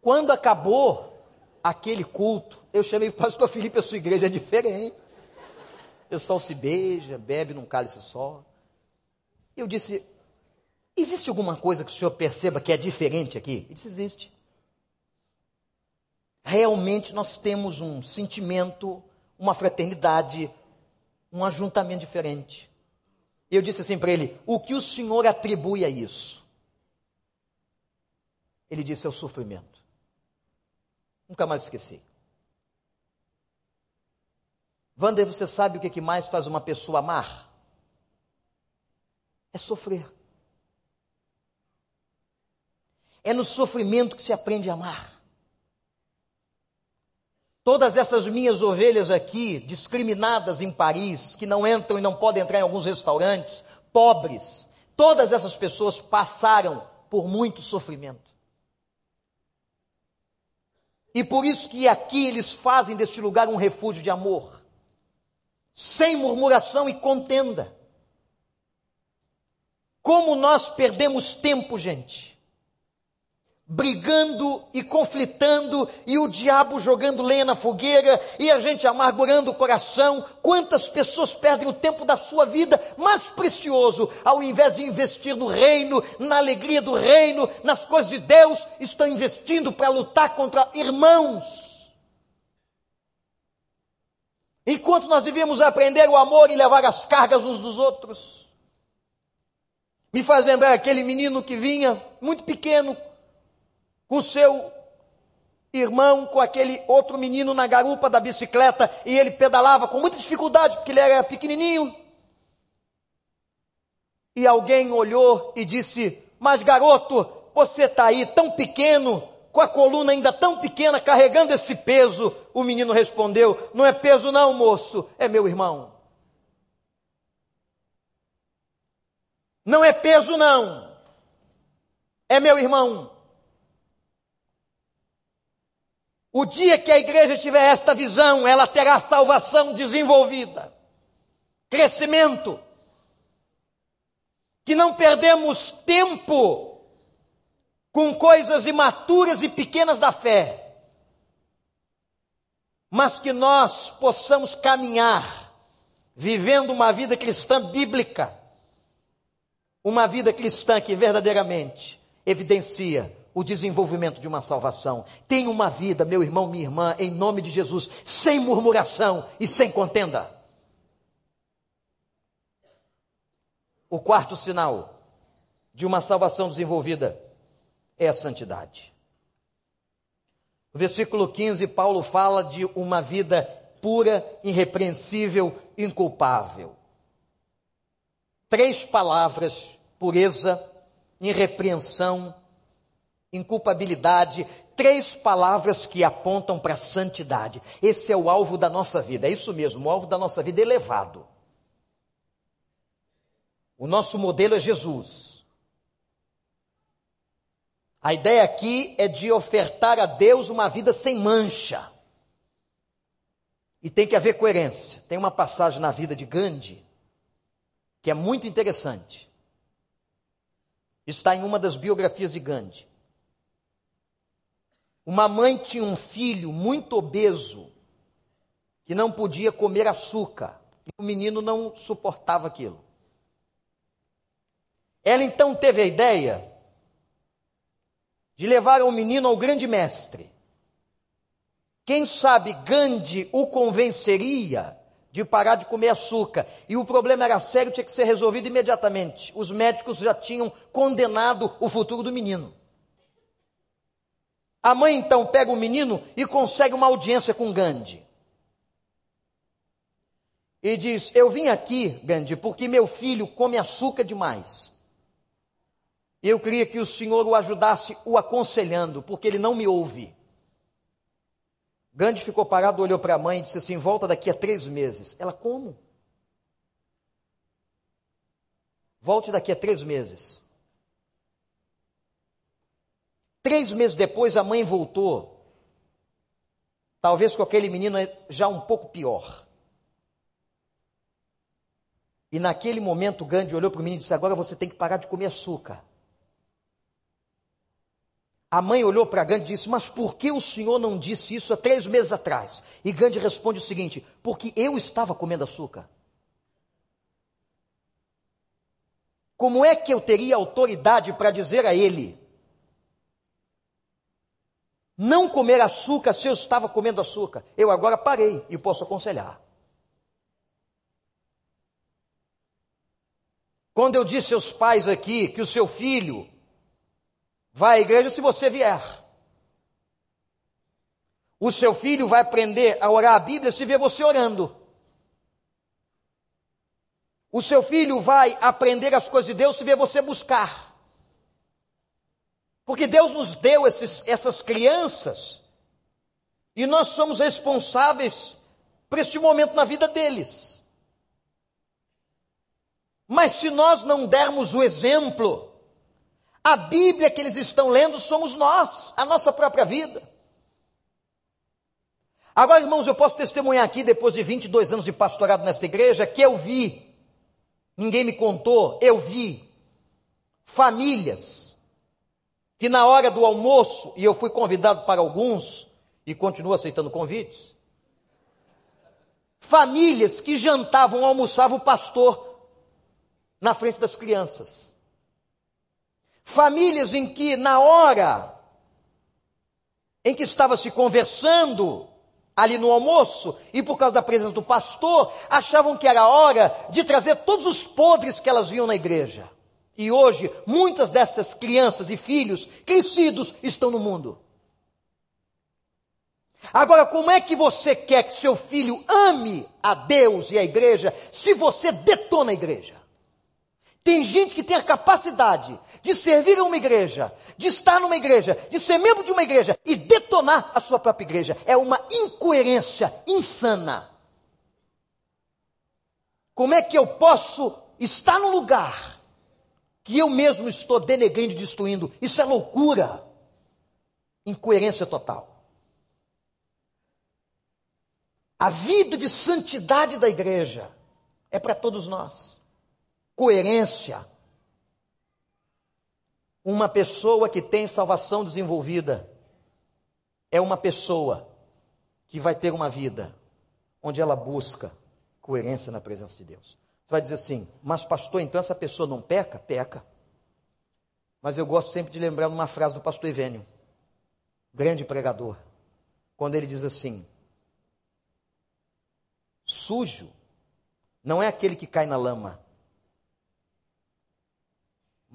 Quando acabou, aquele culto, eu chamei o pastor Felipe, a sua igreja é diferente. O pessoal se beija, bebe num cálice só. Eu disse: existe alguma coisa que o senhor perceba que é diferente aqui? Ele disse: existe. Realmente nós temos um sentimento, uma fraternidade, um ajuntamento diferente. Eu disse assim para ele: o que o senhor atribui a isso? Ele disse: é o sofrimento. Nunca mais esqueci. Wander, você sabe o que mais faz uma pessoa amar? É sofrer. É no sofrimento que se aprende a amar. Todas essas minhas ovelhas aqui, discriminadas em Paris, que não entram e não podem entrar em alguns restaurantes, pobres, todas essas pessoas passaram por muito sofrimento. E por isso que aqui eles fazem deste lugar um refúgio de amor, sem murmuração e contenda. Como nós perdemos tempo, gente brigando e conflitando, e o diabo jogando lenha na fogueira, e a gente amargurando o coração. Quantas pessoas perdem o tempo da sua vida mais precioso, ao invés de investir no reino, na alegria do reino, nas coisas de Deus, estão investindo para lutar contra irmãos. Enquanto nós devíamos aprender o amor e levar as cargas uns dos outros. Me faz lembrar aquele menino que vinha, muito pequeno, com seu irmão, com aquele outro menino na garupa da bicicleta, e ele pedalava com muita dificuldade, porque ele era pequenininho. E alguém olhou e disse: Mas garoto, você está aí tão pequeno, com a coluna ainda tão pequena, carregando esse peso. O menino respondeu: Não é peso, não, moço, é meu irmão. Não é peso, não, é meu irmão. O dia que a igreja tiver esta visão, ela terá salvação desenvolvida, crescimento, que não perdemos tempo com coisas imaturas e pequenas da fé, mas que nós possamos caminhar vivendo uma vida cristã bíblica, uma vida cristã que verdadeiramente evidencia o desenvolvimento de uma salvação. Tenha uma vida, meu irmão, minha irmã, em nome de Jesus, sem murmuração e sem contenda. O quarto sinal de uma salvação desenvolvida é a santidade. No versículo 15, Paulo fala de uma vida pura, irrepreensível, inculpável. Três palavras: pureza, irrepreensão, inculpabilidade, três palavras que apontam para a santidade. Esse é o alvo da nossa vida, é isso mesmo, o alvo da nossa vida elevado. O nosso modelo é Jesus. A ideia aqui é de ofertar a Deus uma vida sem mancha. E tem que haver coerência. Tem uma passagem na vida de Gandhi que é muito interessante. Está em uma das biografias de Gandhi. Uma mãe tinha um filho muito obeso que não podia comer açúcar. E o menino não suportava aquilo. Ela então teve a ideia de levar o menino ao grande mestre. Quem sabe Gandhi o convenceria de parar de comer açúcar. E o problema era sério, tinha que ser resolvido imediatamente. Os médicos já tinham condenado o futuro do menino. A mãe então pega o menino e consegue uma audiência com Gandhi. E diz: Eu vim aqui, Gandhi, porque meu filho come açúcar demais. Eu queria que o Senhor o ajudasse o aconselhando, porque ele não me ouve. Gandhi ficou parado, olhou para a mãe e disse assim: Volta daqui a três meses. Ela, como? Volte daqui a três meses. Três meses depois, a mãe voltou. Talvez com aquele menino já um pouco pior. E naquele momento, Gandhi olhou para o menino e disse: Agora você tem que parar de comer açúcar. A mãe olhou para Gandhi e disse: Mas por que o senhor não disse isso há três meses atrás? E Gandhi responde o seguinte: Porque eu estava comendo açúcar. Como é que eu teria autoridade para dizer a ele não comer açúcar se eu estava comendo açúcar? Eu agora parei e posso aconselhar. Quando eu disse aos pais aqui que o seu filho Vai à igreja se você vier. O seu filho vai aprender a orar a Bíblia se ver você orando. O seu filho vai aprender as coisas de Deus se ver você buscar. Porque Deus nos deu esses, essas crianças e nós somos responsáveis por este momento na vida deles. Mas se nós não dermos o exemplo, a Bíblia que eles estão lendo somos nós, a nossa própria vida. Agora, irmãos, eu posso testemunhar aqui, depois de 22 anos de pastorado nesta igreja, que eu vi, ninguém me contou, eu vi famílias que na hora do almoço, e eu fui convidado para alguns, e continuo aceitando convites, famílias que jantavam, almoçavam o pastor na frente das crianças. Famílias em que, na hora em que estava se conversando, ali no almoço, e por causa da presença do pastor, achavam que era hora de trazer todos os podres que elas viam na igreja. E hoje, muitas dessas crianças e filhos crescidos estão no mundo. Agora, como é que você quer que seu filho ame a Deus e a igreja se você detona a igreja? Tem gente que tem a capacidade de servir a uma igreja, de estar numa igreja, de ser membro de uma igreja e detonar a sua própria igreja. É uma incoerência insana. Como é que eu posso estar no lugar que eu mesmo estou denegrindo e destruindo? Isso é loucura. Incoerência total. A vida de santidade da igreja é para todos nós. Coerência Uma pessoa que tem salvação desenvolvida é uma pessoa que vai ter uma vida onde ela busca coerência na presença de Deus. Você vai dizer assim, mas pastor, então essa pessoa não peca? Peca. Mas eu gosto sempre de lembrar uma frase do pastor Ivênio, grande pregador, quando ele diz assim: sujo não é aquele que cai na lama,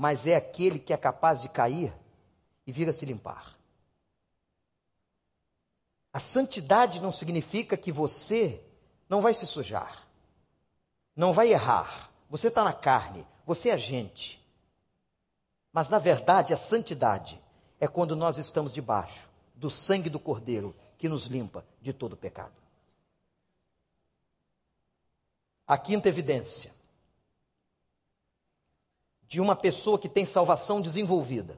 mas é aquele que é capaz de cair e vir a se limpar. A santidade não significa que você não vai se sujar, não vai errar. Você está na carne, você é gente. Mas na verdade, a santidade é quando nós estamos debaixo do sangue do Cordeiro que nos limpa de todo pecado. A quinta evidência de uma pessoa que tem salvação desenvolvida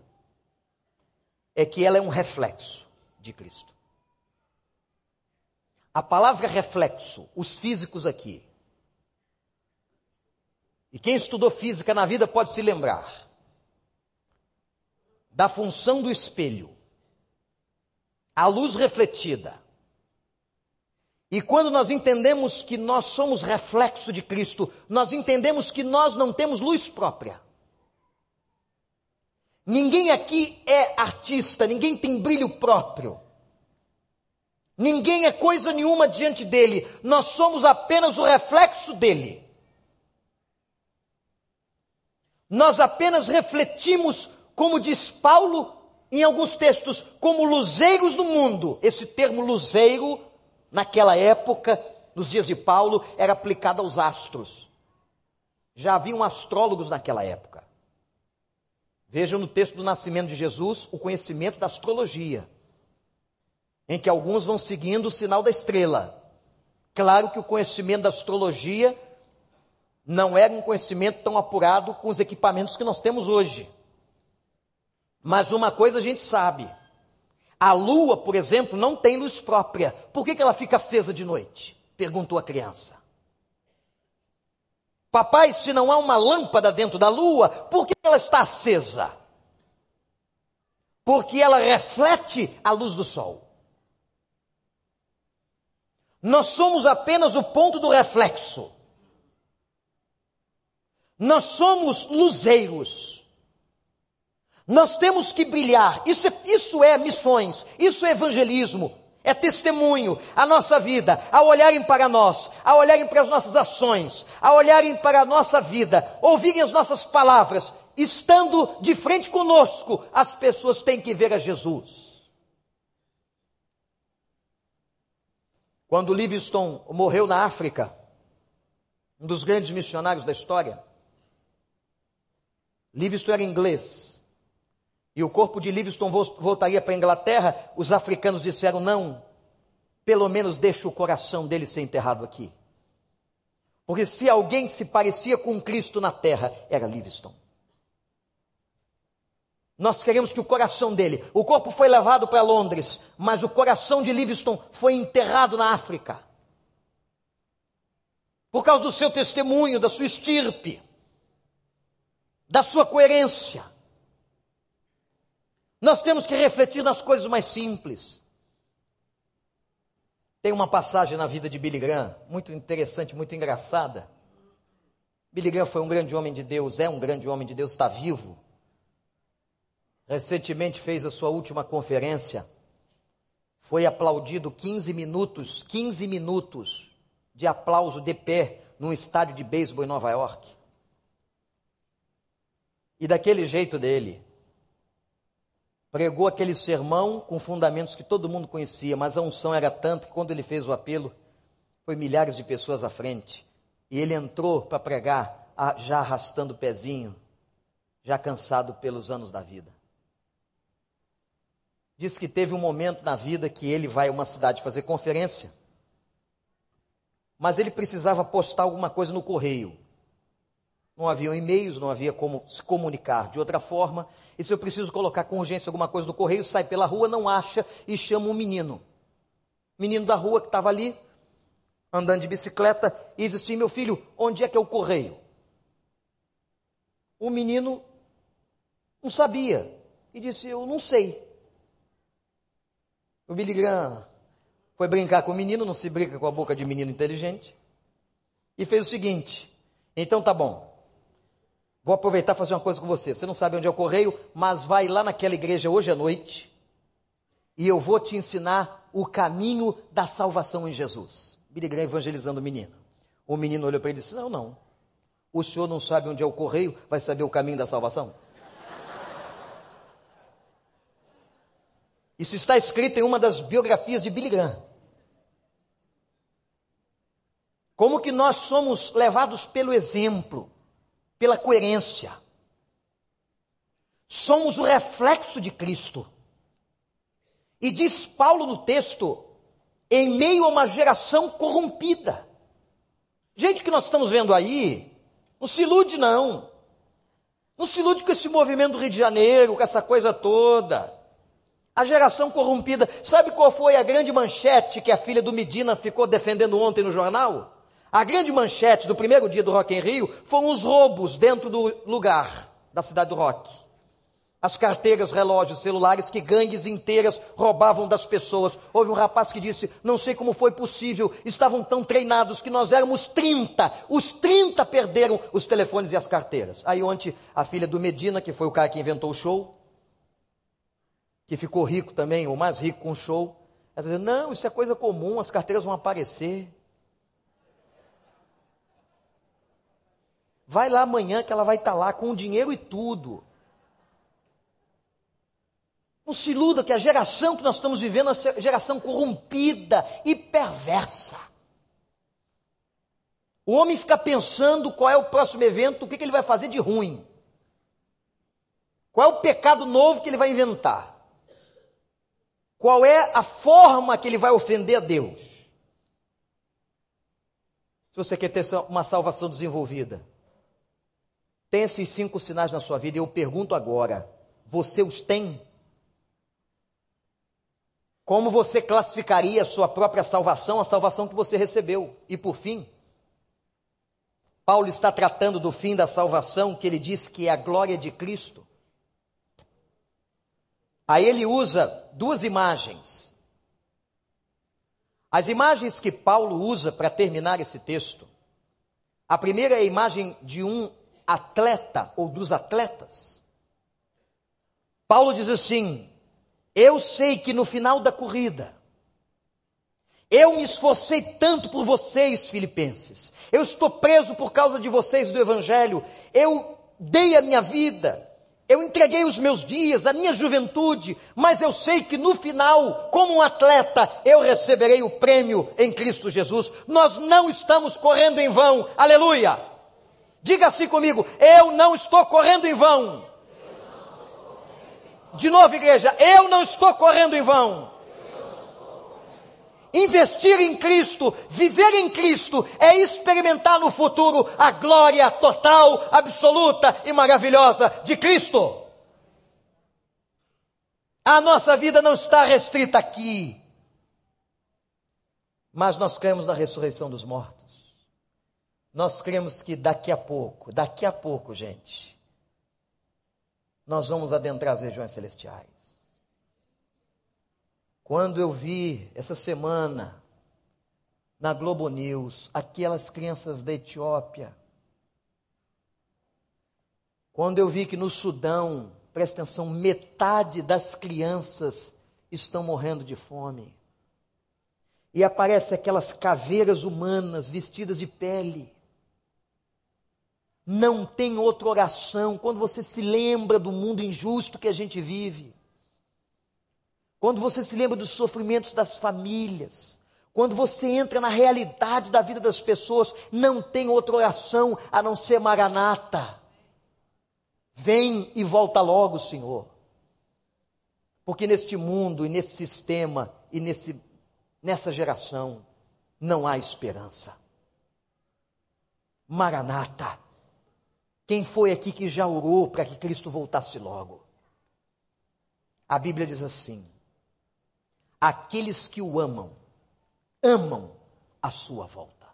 é que ela é um reflexo de Cristo. A palavra reflexo, os físicos aqui, e quem estudou física na vida pode se lembrar da função do espelho, a luz refletida. E quando nós entendemos que nós somos reflexo de Cristo, nós entendemos que nós não temos luz própria. Ninguém aqui é artista, ninguém tem brilho próprio. Ninguém é coisa nenhuma diante dele, nós somos apenas o reflexo dele. Nós apenas refletimos como diz Paulo em alguns textos, como luzeiros do mundo. Esse termo luzeiro, naquela época, nos dias de Paulo, era aplicado aos astros. Já haviam astrólogos naquela época. Vejam no texto do nascimento de Jesus o conhecimento da astrologia, em que alguns vão seguindo o sinal da estrela. Claro que o conhecimento da astrologia não era um conhecimento tão apurado com os equipamentos que nós temos hoje. Mas uma coisa a gente sabe: a lua, por exemplo, não tem luz própria. Por que, que ela fica acesa de noite? Perguntou a criança. Papai, se não há uma lâmpada dentro da lua, por que ela está acesa? Porque ela reflete a luz do sol. Nós somos apenas o ponto do reflexo. Nós somos luzeiros. Nós temos que brilhar. Isso é, isso é missões, isso é evangelismo, é testemunho. A nossa vida, ao olharem para nós, ao olharem para as nossas ações, ao olharem para a nossa vida, ouvirem as nossas palavras, estando de frente conosco, as pessoas têm que ver a Jesus. Quando Livingstone morreu na África, um dos grandes missionários da história, Livingstone era inglês, e o corpo de Livingston voltaria para a Inglaterra, os africanos disseram: não, pelo menos deixa o coração dele ser enterrado aqui. Porque se alguém se parecia com Cristo na terra, era Livingston. Nós queremos que o coração dele, o corpo foi levado para Londres, mas o coração de Livingston foi enterrado na África. Por causa do seu testemunho, da sua estirpe, da sua coerência. Nós temos que refletir nas coisas mais simples. Tem uma passagem na vida de Billy Graham, muito interessante, muito engraçada. Billy Graham foi um grande homem de Deus, é um grande homem de Deus, está vivo. Recentemente fez a sua última conferência. Foi aplaudido 15 minutos, 15 minutos de aplauso de pé num estádio de beisebol em Nova York. E daquele jeito dele, pregou aquele sermão com fundamentos que todo mundo conhecia, mas a unção era tanta que quando ele fez o apelo, foi milhares de pessoas à frente. E ele entrou para pregar, já arrastando o pezinho, já cansado pelos anos da vida. Diz que teve um momento na vida que ele vai a uma cidade fazer conferência, mas ele precisava postar alguma coisa no correio. Não havia e-mails, não havia como se comunicar de outra forma. E se eu preciso colocar com urgência alguma coisa no correio, sai pela rua, não acha e chama um menino. Menino da rua que estava ali, andando de bicicleta, e diz assim: Meu filho, onde é que é o correio? O menino não sabia. E disse: Eu não sei. O Billy Graham foi brincar com o menino, não se brinca com a boca de menino inteligente. E fez o seguinte: Então tá bom. Vou aproveitar e fazer uma coisa com você. Você não sabe onde é o correio, mas vai lá naquela igreja hoje à noite e eu vou te ensinar o caminho da salvação em Jesus. Billy Graham evangelizando o menino. O menino olhou para ele e disse: Não, não. O senhor não sabe onde é o correio, vai saber o caminho da salvação? Isso está escrito em uma das biografias de Billy Graham. Como que nós somos levados pelo exemplo, pela coerência. Somos o reflexo de Cristo. E diz Paulo no texto, em meio a uma geração corrompida. Gente que nós estamos vendo aí, não se ilude não. Não se ilude com esse movimento do Rio de Janeiro, com essa coisa toda. A geração corrompida. Sabe qual foi a grande manchete que a filha do Medina ficou defendendo ontem no jornal? A grande manchete do primeiro dia do Rock em Rio foram os roubos dentro do lugar da cidade do Rock as carteiras, relógios, celulares que gangues inteiras roubavam das pessoas. Houve um rapaz que disse: Não sei como foi possível, estavam tão treinados que nós éramos 30. Os 30 perderam os telefones e as carteiras. Aí, ontem, a filha do Medina, que foi o cara que inventou o show, que ficou rico também, o mais rico com o show, ela dizendo: Não, isso é coisa comum, as carteiras vão aparecer. Vai lá amanhã que ela vai estar lá com o dinheiro e tudo. Não se iluda que a geração que nós estamos vivendo é uma geração corrompida e perversa. O homem fica pensando qual é o próximo evento, o que, que ele vai fazer de ruim. Qual é o pecado novo que ele vai inventar? Qual é a forma que ele vai ofender a Deus? Se você quer ter uma salvação desenvolvida, tem esses cinco sinais na sua vida, e eu pergunto agora: você os tem? Como você classificaria a sua própria salvação, a salvação que você recebeu? E por fim, Paulo está tratando do fim da salvação, que ele diz que é a glória de Cristo. Aí ele usa duas imagens. As imagens que Paulo usa para terminar esse texto. A primeira é a imagem de um atleta ou dos atletas. Paulo diz assim: eu sei que no final da corrida, eu me esforcei tanto por vocês, filipenses. Eu estou preso por causa de vocês do Evangelho. Eu dei a minha vida. Eu entreguei os meus dias, a minha juventude. Mas eu sei que no final, como um atleta, eu receberei o prêmio em Cristo Jesus. Nós não estamos correndo em vão. Aleluia! Diga assim comigo: eu não estou correndo em vão. De novo, igreja, eu não estou correndo em vão. Investir em Cristo, viver em Cristo, é experimentar no futuro a glória total, absoluta e maravilhosa de Cristo. A nossa vida não está restrita aqui, mas nós cremos na ressurreição dos mortos. Nós cremos que daqui a pouco, daqui a pouco, gente, nós vamos adentrar as regiões celestiais. Quando eu vi essa semana na Globo News aquelas crianças da Etiópia, quando eu vi que no Sudão, presta atenção, metade das crianças estão morrendo de fome. E aparecem aquelas caveiras humanas vestidas de pele. Não tem outra oração quando você se lembra do mundo injusto que a gente vive. Quando você se lembra dos sofrimentos das famílias. Quando você entra na realidade da vida das pessoas, não tem outra oração a não ser Maranata. Vem e volta logo, Senhor. Porque neste mundo e nesse sistema e nesse, nessa geração não há esperança. Maranata. Quem foi aqui que já orou para que Cristo voltasse logo? A Bíblia diz assim: aqueles que o amam, amam a sua volta.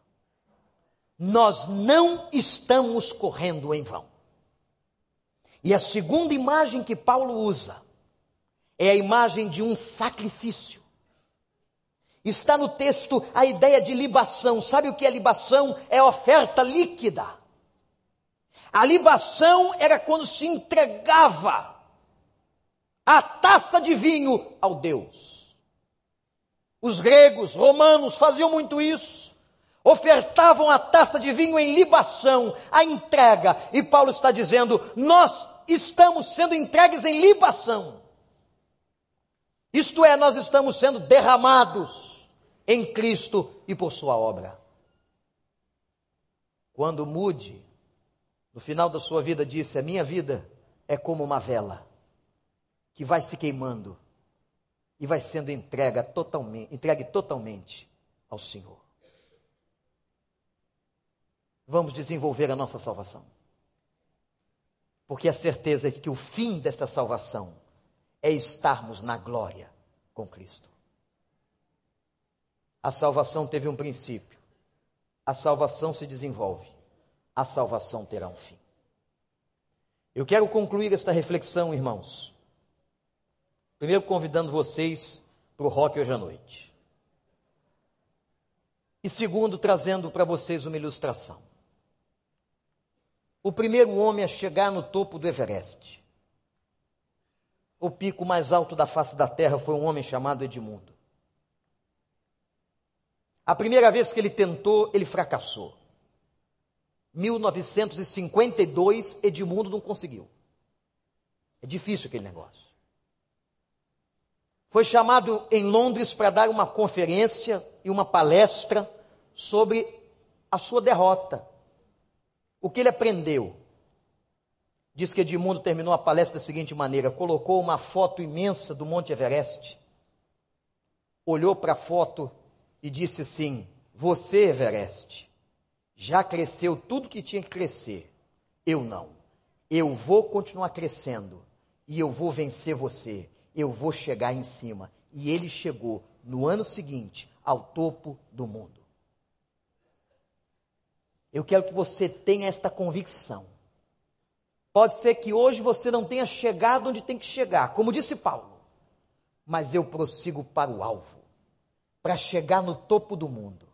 Nós não estamos correndo em vão. E a segunda imagem que Paulo usa é a imagem de um sacrifício. Está no texto a ideia de libação. Sabe o que é libação? É oferta líquida. A libação era quando se entregava a taça de vinho ao Deus. Os gregos, romanos faziam muito isso. Ofertavam a taça de vinho em libação, a entrega. E Paulo está dizendo: nós estamos sendo entregues em libação. Isto é, nós estamos sendo derramados em Cristo e por Sua obra. Quando Mude, no final da sua vida, disse: A minha vida é como uma vela que vai se queimando e vai sendo entregue totalmente, entregue totalmente ao Senhor. Vamos desenvolver a nossa salvação. Porque a certeza é que o fim desta salvação é estarmos na glória com Cristo. A salvação teve um princípio, a salvação se desenvolve, a salvação terá um fim. Eu quero concluir esta reflexão, irmãos. Primeiro, convidando vocês para o rock hoje à noite. E segundo, trazendo para vocês uma ilustração. O primeiro homem a chegar no topo do Everest o pico mais alto da face da terra foi um homem chamado Edmundo. A primeira vez que ele tentou, ele fracassou. 1952, Edmundo não conseguiu. É difícil aquele negócio. Foi chamado em Londres para dar uma conferência e uma palestra sobre a sua derrota. O que ele aprendeu? Diz que Edmundo terminou a palestra da seguinte maneira: colocou uma foto imensa do Monte Everest, olhou para a foto e disse assim: Você, Everest, já cresceu tudo que tinha que crescer. Eu não. Eu vou continuar crescendo e eu vou vencer você. Eu vou chegar em cima. E ele chegou no ano seguinte ao topo do mundo. Eu quero que você tenha esta convicção Pode ser que hoje você não tenha chegado onde tem que chegar, como disse Paulo, mas eu prossigo para o alvo, para chegar no topo do mundo,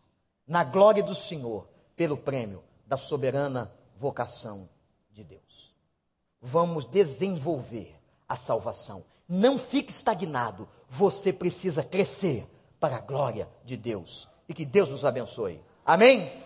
na glória do Senhor, pelo prêmio da soberana vocação de Deus. Vamos desenvolver a salvação. Não fique estagnado, você precisa crescer para a glória de Deus. E que Deus nos abençoe. Amém?